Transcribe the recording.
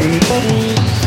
る